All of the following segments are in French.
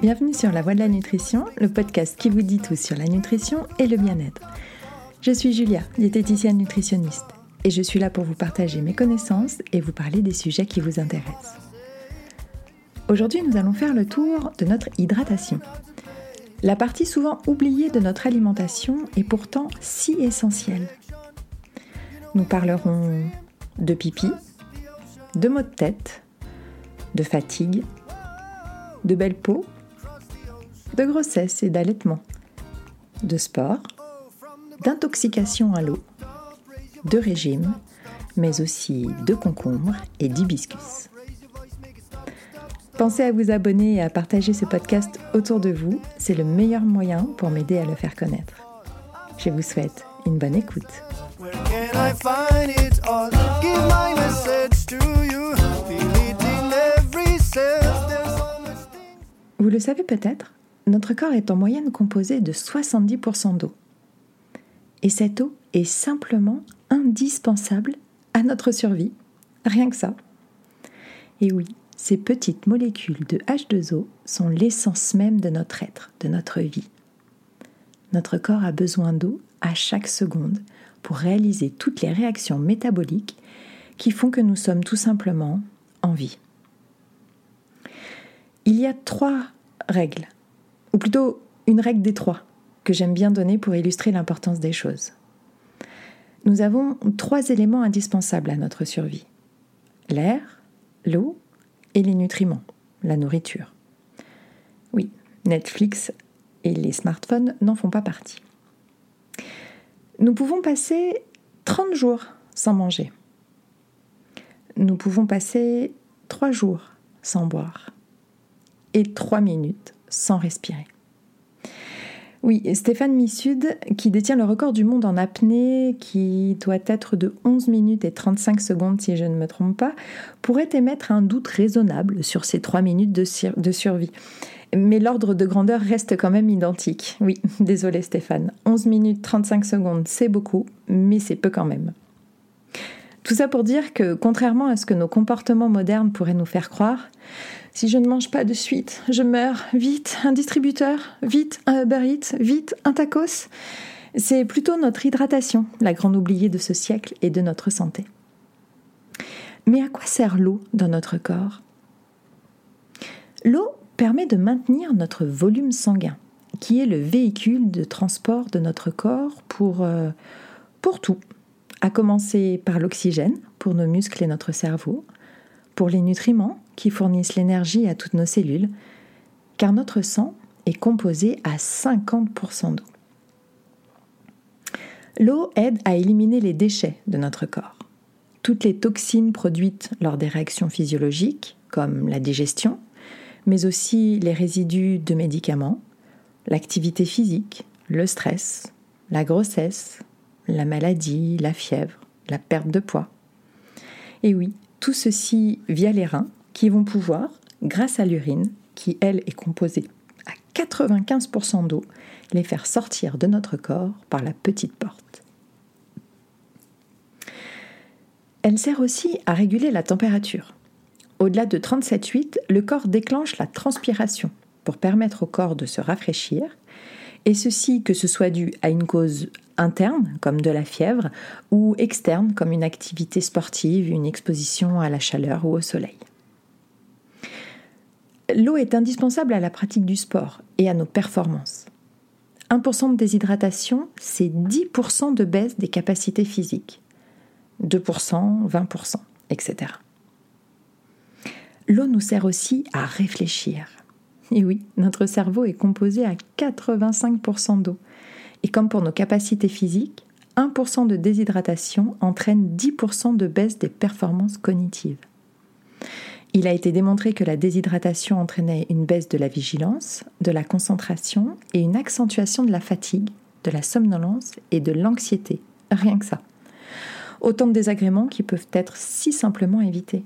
Bienvenue sur La Voie de la Nutrition, le podcast qui vous dit tout sur la nutrition et le bien-être. Je suis Julia, diététicienne nutritionniste, et je suis là pour vous partager mes connaissances et vous parler des sujets qui vous intéressent. Aujourd'hui, nous allons faire le tour de notre hydratation. La partie souvent oubliée de notre alimentation est pourtant si essentielle. Nous parlerons de pipi, de maux de tête, de fatigue, de belle peau, de grossesse et d'allaitement, de sport, d'intoxication à l'eau, de régime, mais aussi de concombre et d'hibiscus. Pensez à vous abonner et à partager ce podcast autour de vous, c'est le meilleur moyen pour m'aider à le faire connaître. Je vous souhaite une bonne écoute. Vous le savez peut-être, notre corps est en moyenne composé de 70% d'eau. Et cette eau est simplement indispensable à notre survie. Rien que ça. Et oui, ces petites molécules de H2O sont l'essence même de notre être, de notre vie. Notre corps a besoin d'eau à chaque seconde pour réaliser toutes les réactions métaboliques qui font que nous sommes tout simplement en vie. Il y a trois règles, ou plutôt une règle des trois, que j'aime bien donner pour illustrer l'importance des choses. Nous avons trois éléments indispensables à notre survie. L'air, l'eau et les nutriments, la nourriture. Oui, Netflix et les smartphones n'en font pas partie. Nous pouvons passer 30 jours sans manger. Nous pouvons passer 3 jours sans boire. Et 3 minutes sans respirer. Oui, Stéphane Missud, qui détient le record du monde en apnée, qui doit être de 11 minutes et 35 secondes si je ne me trompe pas, pourrait émettre un doute raisonnable sur ces 3 minutes de, de survie. Mais l'ordre de grandeur reste quand même identique. Oui, désolé Stéphane. 11 minutes 35 secondes, c'est beaucoup, mais c'est peu quand même. Tout ça pour dire que, contrairement à ce que nos comportements modernes pourraient nous faire croire, si je ne mange pas de suite, je meurs, vite, un distributeur, vite, un Uber vite, un tacos, c'est plutôt notre hydratation, la grande oubliée de ce siècle et de notre santé. Mais à quoi sert l'eau dans notre corps? L'eau permet de maintenir notre volume sanguin, qui est le véhicule de transport de notre corps pour, euh, pour tout, à commencer par l'oxygène pour nos muscles et notre cerveau, pour les nutriments qui fournissent l'énergie à toutes nos cellules, car notre sang est composé à 50% d'eau. L'eau aide à éliminer les déchets de notre corps. Toutes les toxines produites lors des réactions physiologiques, comme la digestion, mais aussi les résidus de médicaments, l'activité physique, le stress, la grossesse, la maladie, la fièvre, la perte de poids. Et oui, tout ceci via les reins qui vont pouvoir, grâce à l'urine, qui elle est composée à 95% d'eau, les faire sortir de notre corps par la petite porte. Elle sert aussi à réguler la température. Au-delà de 37,8, le corps déclenche la transpiration pour permettre au corps de se rafraîchir, et ceci que ce soit dû à une cause interne, comme de la fièvre, ou externe, comme une activité sportive, une exposition à la chaleur ou au soleil. L'eau est indispensable à la pratique du sport et à nos performances. 1% de déshydratation, c'est 10% de baisse des capacités physiques. 2%, 20%, etc. L'eau nous sert aussi à réfléchir. Et oui, notre cerveau est composé à 85% d'eau. Et comme pour nos capacités physiques, 1% de déshydratation entraîne 10% de baisse des performances cognitives. Il a été démontré que la déshydratation entraînait une baisse de la vigilance, de la concentration et une accentuation de la fatigue, de la somnolence et de l'anxiété. Rien que ça. Autant de désagréments qui peuvent être si simplement évités.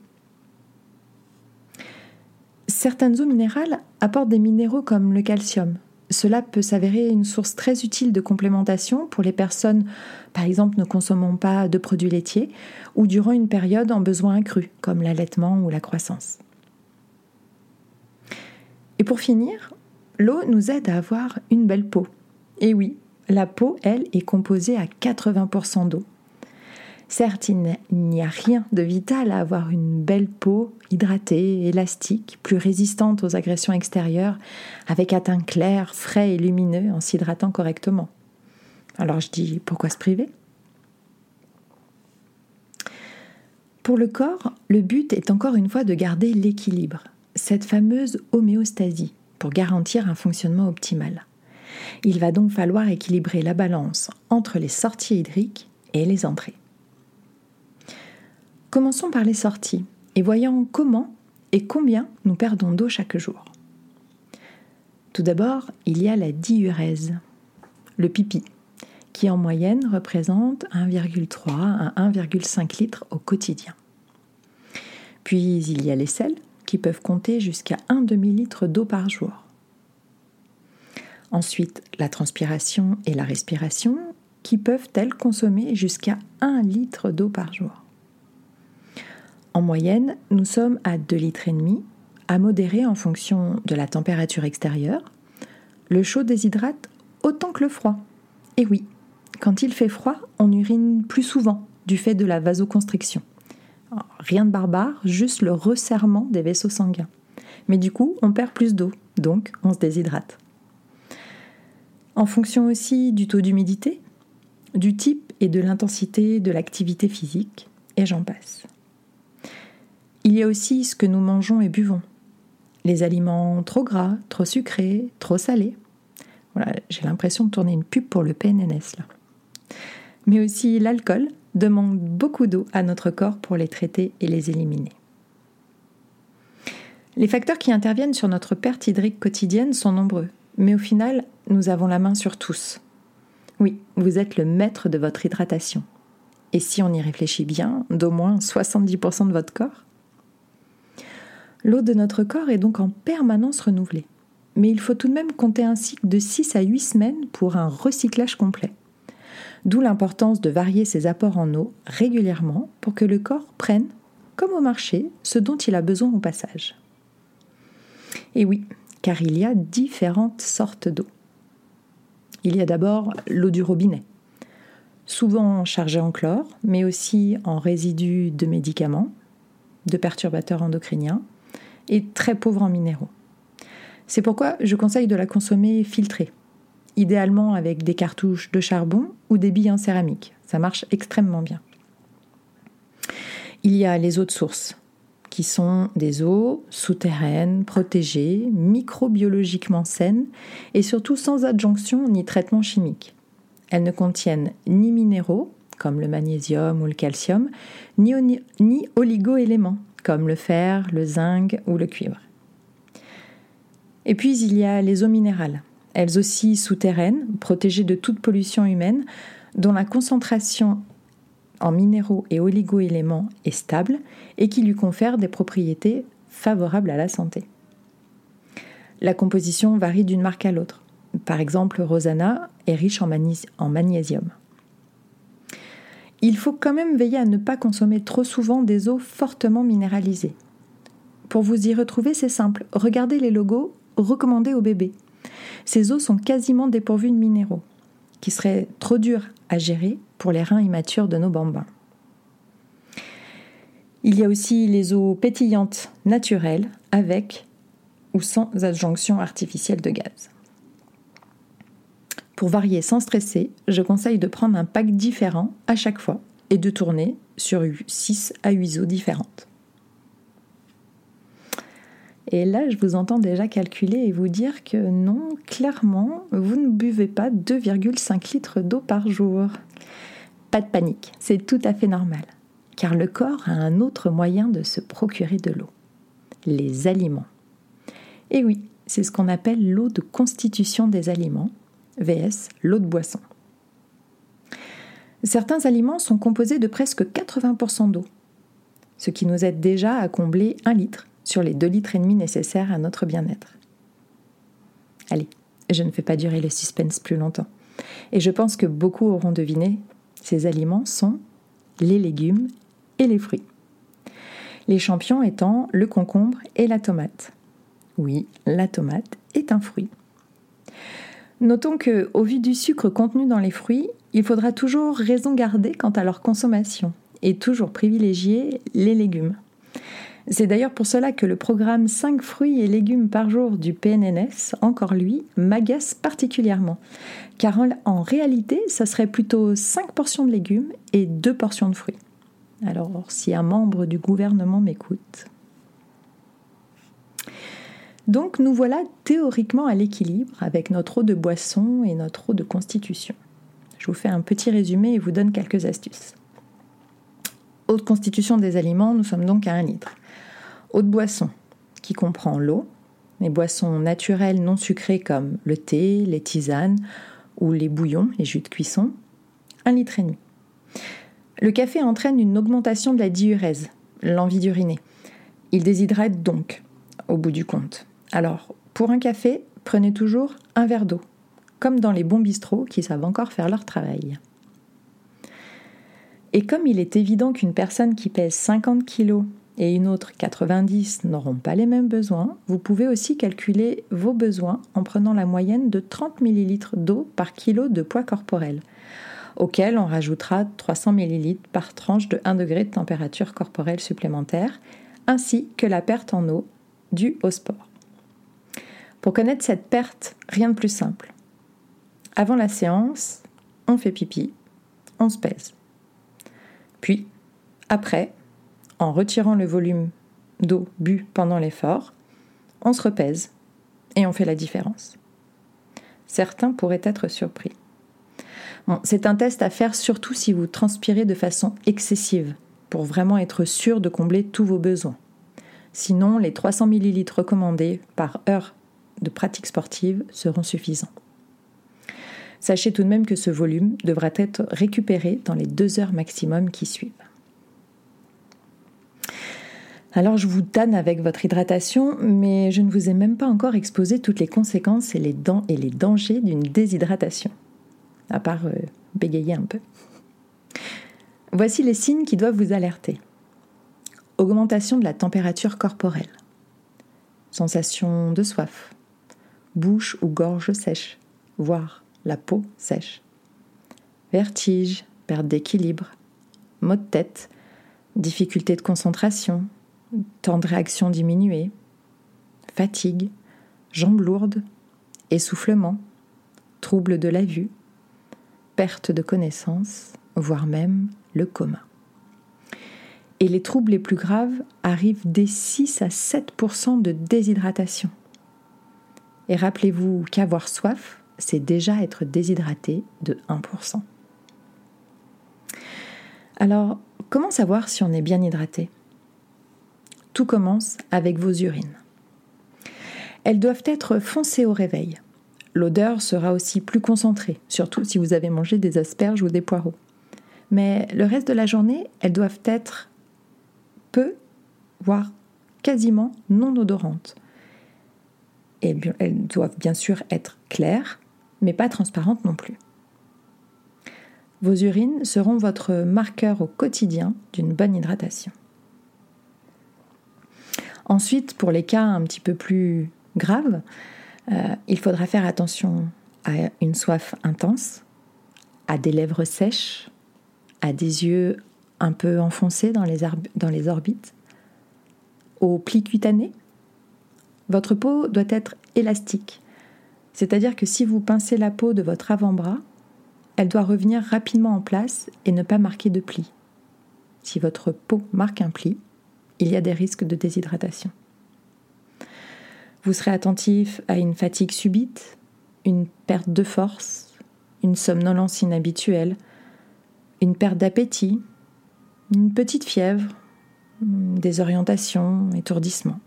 Certaines eaux minérales apportent des minéraux comme le calcium. Cela peut s'avérer une source très utile de complémentation pour les personnes, par exemple, ne consommant pas de produits laitiers ou durant une période en besoin accru, comme l'allaitement ou la croissance. Et pour finir, l'eau nous aide à avoir une belle peau. Et oui, la peau, elle, est composée à 80% d'eau. Certes, il n'y a rien de vital à avoir une belle peau hydratée, élastique, plus résistante aux agressions extérieures, avec un teint clair, frais et lumineux en s'hydratant correctement. Alors je dis, pourquoi se priver? Pour le corps, le but est encore une fois de garder l'équilibre, cette fameuse homéostasie, pour garantir un fonctionnement optimal. Il va donc falloir équilibrer la balance entre les sorties hydriques et les entrées. Commençons par les sorties et voyons comment et combien nous perdons d'eau chaque jour. Tout d'abord, il y a la diurèse, le pipi, qui en moyenne représente 1,3 à 1,5 litres au quotidien. Puis il y a les selles, qui peuvent compter jusqu'à 1 demi-litre d'eau par jour. Ensuite, la transpiration et la respiration, qui peuvent, elles, consommer jusqu'à 1 litre d'eau par jour. En moyenne, nous sommes à 2 litres et demi, à modérer en fonction de la température extérieure. Le chaud déshydrate autant que le froid. Et oui, quand il fait froid, on urine plus souvent du fait de la vasoconstriction. Rien de barbare, juste le resserrement des vaisseaux sanguins. Mais du coup, on perd plus d'eau, donc on se déshydrate. En fonction aussi du taux d'humidité, du type et de l'intensité de l'activité physique, et j'en passe. Il y a aussi ce que nous mangeons et buvons. Les aliments trop gras, trop sucrés, trop salés. Voilà, j'ai l'impression de tourner une pub pour le PNNS là. Mais aussi l'alcool demande beaucoup d'eau à notre corps pour les traiter et les éliminer. Les facteurs qui interviennent sur notre perte hydrique quotidienne sont nombreux, mais au final, nous avons la main sur tous. Oui, vous êtes le maître de votre hydratation. Et si on y réfléchit bien, d'au moins 70% de votre corps L'eau de notre corps est donc en permanence renouvelée. Mais il faut tout de même compter un cycle de 6 à 8 semaines pour un recyclage complet. D'où l'importance de varier ses apports en eau régulièrement pour que le corps prenne, comme au marché, ce dont il a besoin au passage. Et oui, car il y a différentes sortes d'eau. Il y a d'abord l'eau du robinet, souvent chargée en chlore, mais aussi en résidus de médicaments, de perturbateurs endocriniens, et très pauvre en minéraux. C'est pourquoi je conseille de la consommer filtrée, idéalement avec des cartouches de charbon ou des billes en céramique. Ça marche extrêmement bien. Il y a les eaux de source, qui sont des eaux souterraines, protégées, microbiologiquement saines et surtout sans adjonction ni traitement chimique. Elles ne contiennent ni minéraux, comme le magnésium ou le calcium, ni, ni oligo-éléments, comme le fer, le zinc ou le cuivre. Et puis il y a les eaux minérales, elles aussi souterraines, protégées de toute pollution humaine, dont la concentration en minéraux et oligo-éléments est stable et qui lui confère des propriétés favorables à la santé. La composition varie d'une marque à l'autre. Par exemple, Rosanna est riche en, en magnésium. Il faut quand même veiller à ne pas consommer trop souvent des eaux fortement minéralisées. Pour vous y retrouver, c'est simple. Regardez les logos recommandés aux bébés. Ces eaux sont quasiment dépourvues de minéraux, qui seraient trop durs à gérer pour les reins immatures de nos bambins. Il y a aussi les eaux pétillantes naturelles, avec ou sans adjonction artificielle de gaz. Pour varier sans stresser, je conseille de prendre un pack différent à chaque fois et de tourner sur 6 à 8 eaux différentes. Et là, je vous entends déjà calculer et vous dire que non, clairement, vous ne buvez pas 2,5 litres d'eau par jour. Pas de panique, c'est tout à fait normal, car le corps a un autre moyen de se procurer de l'eau, les aliments. Et oui, c'est ce qu'on appelle l'eau de constitution des aliments, VS l'eau de boisson. Certains aliments sont composés de presque 80% d'eau, ce qui nous aide déjà à combler un litre sur les 2 litres et demi nécessaires à notre bien-être. Allez, je ne fais pas durer le suspense plus longtemps. Et je pense que beaucoup auront deviné, ces aliments sont les légumes et les fruits. Les champions étant le concombre et la tomate. Oui, la tomate est un fruit. Notons que, au vu du sucre contenu dans les fruits, il faudra toujours raison garder quant à leur consommation et toujours privilégier les légumes. C'est d'ailleurs pour cela que le programme 5 fruits et légumes par jour du PNNS, encore lui, m'agace particulièrement. Car en, réalité, ça serait plutôt 5 portions de légumes et 2 portions de fruits. Alors, si un membre du gouvernement m'écoute. Donc, nous voilà théoriquement à l'équilibre avec notre eau de boisson et notre eau de constitution. Je vous fais un petit résumé et vous donne quelques astuces. Eau de constitution des aliments, nous sommes donc à 1 litre. Eau de boisson, qui comprend l'eau, les boissons naturelles non sucrées comme le thé, les tisanes ou les bouillons, les jus de cuisson, 1 litre et demi. Le café entraîne une augmentation de la diurèse, l'envie d'uriner. Il déshydrate donc, au bout du compte. Alors, pour un café, prenez toujours un verre d'eau comme dans les bons bistrots qui savent encore faire leur travail. Et comme il est évident qu'une personne qui pèse 50 kg et une autre 90 n'auront pas les mêmes besoins, vous pouvez aussi calculer vos besoins en prenant la moyenne de 30 ml d'eau par kilo de poids corporel, auquel on rajoutera 300 ml par tranche de 1 degré de température corporelle supplémentaire, ainsi que la perte en eau due au sport. Pour connaître cette perte, rien de plus simple. Avant la séance, on fait pipi, on se pèse. Puis, après, en retirant le volume d'eau bu pendant l'effort, on se repèse et on fait la différence. Certains pourraient être surpris. c'est un test à faire surtout si vous transpirez de façon excessive, pour vraiment être sûr de combler tous vos besoins. Sinon, les 300 ml recommandés par heure de pratique sportive seront suffisants. Sachez tout de même que ce volume devra être récupéré dans les deux heures maximum qui suivent. Alors je vous tanne avec votre hydratation, mais je ne vous ai même pas encore exposé toutes les conséquences et les, dents et les dangers d'une déshydratation, à part euh, bégayer un peu. Voici les signes qui doivent vous alerter. Augmentation de la température corporelle. Sensation de soif. Bouche ou gorge sèche, voire la peau sèche. Vertige, perte d'équilibre, maux de tête, difficulté de concentration, temps de réaction diminué, fatigue, jambes lourdes, essoufflement, trouble de la vue, perte de connaissance, voire même le coma. Et les troubles les plus graves arrivent dès 6 à 7% de déshydratation. Et rappelez-vous qu'avoir soif, c'est déjà être déshydraté de 1%. Alors, comment savoir si on est bien hydraté? Tout commence avec vos urines. Elles doivent être foncées au réveil. L'odeur sera aussi plus concentrée, surtout si vous avez mangé des asperges ou des poireaux. Mais le reste de la journée, elles doivent être peu, voire quasiment non odorantes. Et elles doivent bien sûr être claires, mais pas transparente non plus. Vos urines seront votre marqueur au quotidien d'une bonne hydratation. Ensuite, pour les cas un petit peu plus graves, euh, il faudra faire attention à une soif intense, à des lèvres sèches, à des yeux un peu enfoncés dans les orbites, aux plis cutanés. Votre peau doit être élastique c'est-à-dire que si vous pincez la peau de votre avant-bras, elle doit revenir rapidement en place et ne pas marquer de pli. Si votre peau marque un pli, il y a des risques de déshydratation. Vous serez attentif à une fatigue subite, une perte de force, une somnolence inhabituelle, une perte d'appétit, une petite fièvre, des orientations, étourdissement.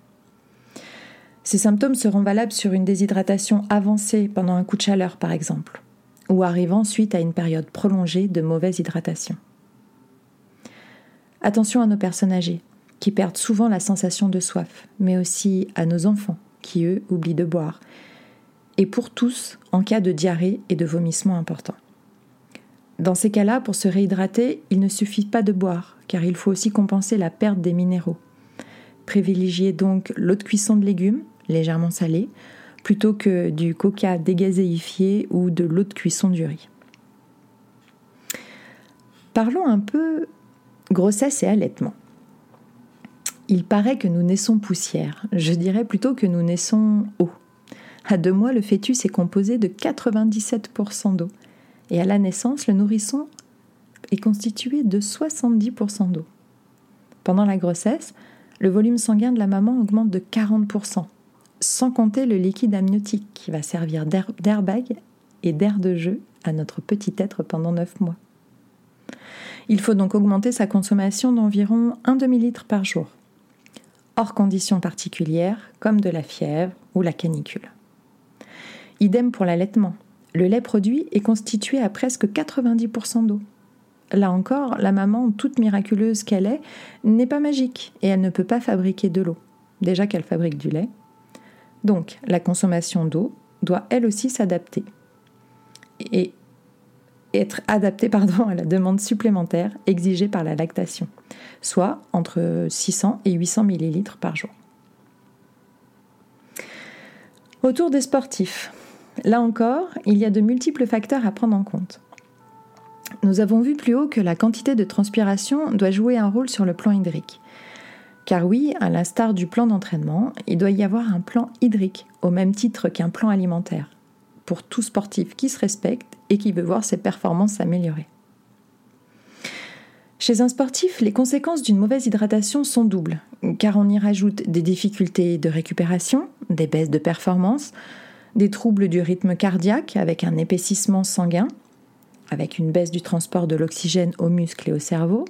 Ces symptômes seront valables sur une déshydratation avancée pendant un coup de chaleur par exemple, ou arrivant suite à une période prolongée de mauvaise hydratation. Attention à nos personnes âgées, qui perdent souvent la sensation de soif, mais aussi à nos enfants, qui eux oublient de boire, et pour tous en cas de diarrhée et de vomissement importants. Dans ces cas-là, pour se réhydrater, il ne suffit pas de boire, car il faut aussi compenser la perte des minéraux. Privilégiez donc l'eau de cuisson de légumes, légèrement salée, plutôt que du coca dégazéifié ou de l'eau de cuisson du riz. Parlons un peu grossesse et allaitement. Il paraît que nous naissons poussière, je dirais plutôt que nous naissons eau. À deux mois, le fœtus est composé de 97% d'eau, et à la naissance, le nourrisson est constitué de 70% d'eau. Pendant la grossesse, le volume sanguin de la maman augmente de 40%, sans compter le liquide amniotique qui va servir d'airbag et d'air de jeu à notre petit être pendant 9 mois. Il faut donc augmenter sa consommation d'environ 1 demi-litre par jour, hors conditions particulières comme de la fièvre ou la canicule. Idem pour l'allaitement. Le lait produit est constitué à presque 90% d'eau. Là encore, la maman, toute miraculeuse qu'elle est, n'est pas magique et elle ne peut pas fabriquer de l'eau. Déjà qu'elle fabrique du lait. Donc, la consommation d'eau doit elle aussi s'adapter. Et être adaptée pardon, à la demande supplémentaire exigée par la lactation, soit entre 600 et 800 ml par jour. Autour des sportifs, là encore, il y a de multiples facteurs à prendre en compte. Nous avons vu plus haut que la quantité de transpiration doit jouer un rôle sur le plan hydrique. Car oui, à l'instar du plan d'entraînement, il doit y avoir un plan hydrique, au même titre qu'un plan alimentaire, pour tout sportif qui se respecte et qui veut voir ses performances s'améliorer. Chez un sportif, les conséquences d'une mauvaise hydratation sont doubles, car on y rajoute des difficultés de récupération, des baisses de performance, des troubles du rythme cardiaque avec un épaississement sanguin, avec une baisse du transport de l'oxygène aux muscles et au cerveau,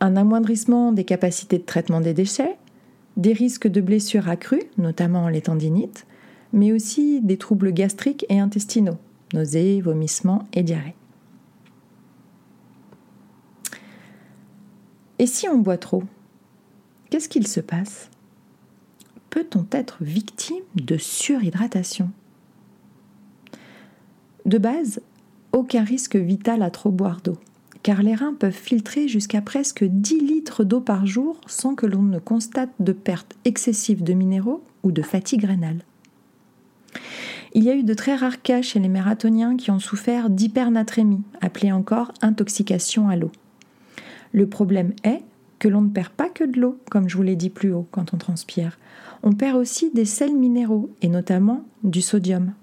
un amoindrissement des capacités de traitement des déchets, des risques de blessures accrues, notamment les tendinites, mais aussi des troubles gastriques et intestinaux, nausées, vomissements et diarrhée. Et si on boit trop Qu'est-ce qu'il se passe? Peut-on être victime de surhydratation? De base, aucun risque vital à trop boire d'eau, car les reins peuvent filtrer jusqu'à presque 10 litres d'eau par jour sans que l'on ne constate de perte excessive de minéraux ou de fatigue rénale. Il y a eu de très rares cas chez les marathoniens qui ont souffert d'hypernatrémie, appelée encore intoxication à l'eau. Le problème est que l'on ne perd pas que de l'eau, comme je vous l'ai dit plus haut quand on transpire. On perd aussi des sels minéraux, et notamment du sodium.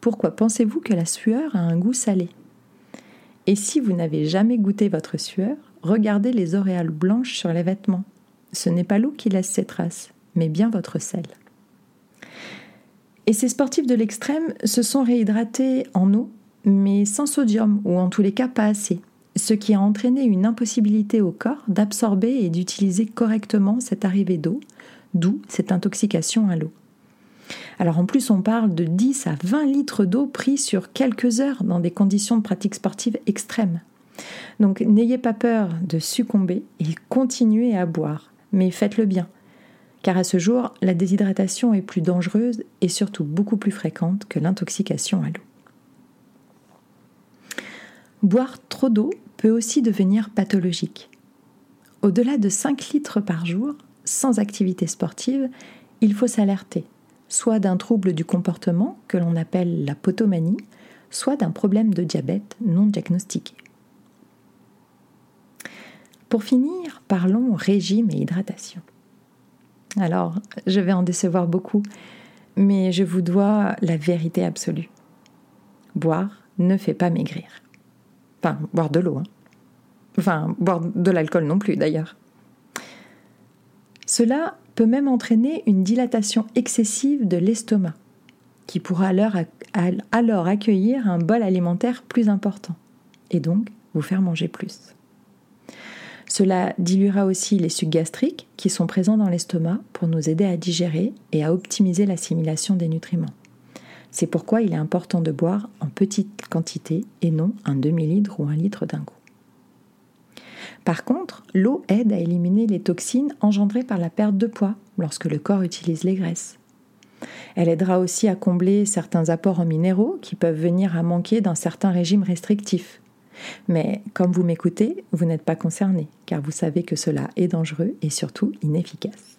Pourquoi pensez-vous que la sueur a un goût salé? Et si vous n'avez jamais goûté votre sueur, regardez les auréoles blanches sur les vêtements. Ce n'est pas l'eau qui laisse ses traces, mais bien votre sel. Et ces sportifs de l'extrême se sont réhydratés en eau, mais sans sodium, ou en tous les cas pas assez, ce qui a entraîné une impossibilité au corps d'absorber et d'utiliser correctement cette arrivée d'eau, d'où cette intoxication à l'eau. Alors en plus, on parle de 10 à 20 litres d'eau pris sur quelques heures dans des conditions de pratique sportive extrêmes. Donc n'ayez pas peur de succomber et continuez à boire, mais faites-le bien. Car à ce jour, la déshydratation est plus dangereuse et surtout beaucoup plus fréquente que l'intoxication à l'eau. Boire trop d'eau peut aussi devenir pathologique. Au-delà de 5 litres par jour, sans activité sportive, il faut s'alerter soit d'un trouble du comportement que l'on appelle la potomanie, soit d'un problème de diabète non diagnostiqué. Pour finir, parlons régime et hydratation. Alors, je vais en décevoir beaucoup, mais je vous dois la vérité absolue. Boire ne fait pas maigrir. Enfin, boire de l'eau. Hein. Enfin, boire de l'alcool non plus d'ailleurs. Cela peut même entraîner une dilatation excessive de l'estomac, qui pourra alors, accueillir un bol alimentaire plus important, et donc vous faire manger plus. Cela diluera aussi les sucs gastriques qui sont présents dans l'estomac pour nous aider à digérer et à optimiser l'assimilation des nutriments. C'est pourquoi il est important de boire en petite quantité et non un demi-litre ou un litre d'un coup. Par contre, l'eau aide à éliminer les toxines engendrées par la perte de poids lorsque le corps utilise les graisses. Elle aidera aussi à combler certains apports en minéraux qui peuvent venir à manquer dans certains régimes restrictifs. Mais comme vous m'écoutez, vous n'êtes pas concerné, car vous savez que cela est dangereux et surtout inefficace.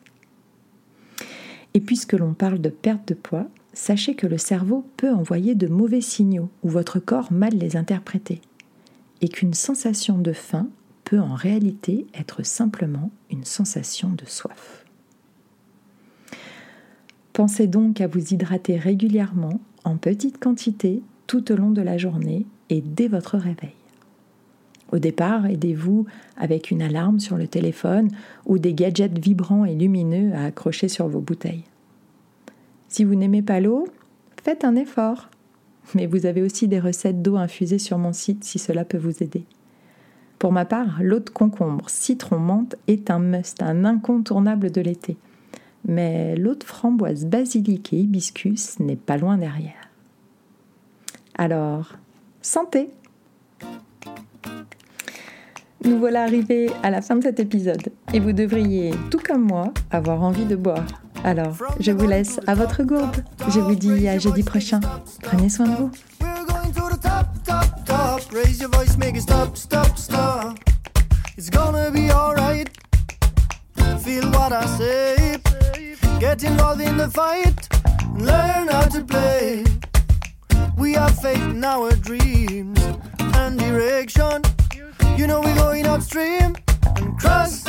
Et puisque l'on parle de perte de poids, sachez que le cerveau peut envoyer de mauvais signaux ou votre corps mal les interpréter, et qu'une sensation de faim peut en réalité être simplement une sensation de soif. Pensez donc à vous hydrater régulièrement, en petite quantité, tout au long de la journée et dès votre réveil. Au départ, aidez-vous avec une alarme sur le téléphone ou des gadgets vibrants et lumineux à accrocher sur vos bouteilles. Si vous n'aimez pas l'eau, faites un effort. Mais vous avez aussi des recettes d'eau infusée sur mon site si cela peut vous aider. Pour ma part, l'eau de concombre, citron, menthe est un must, un incontournable de l'été. Mais l'eau de framboise, basilic et hibiscus n'est pas loin derrière. Alors, santé Nous voilà arrivés à la fin de cet épisode et vous devriez, tout comme moi, avoir envie de boire. Alors, je vous laisse à votre gourde. Je vous dis à jeudi prochain. Prenez soin de vous. Raise your voice, make it stop, stop, stop. It's gonna be alright. Feel what I say. Get involved in the fight. Learn how to play. We have faith in our dreams and direction. You know we're going upstream and cross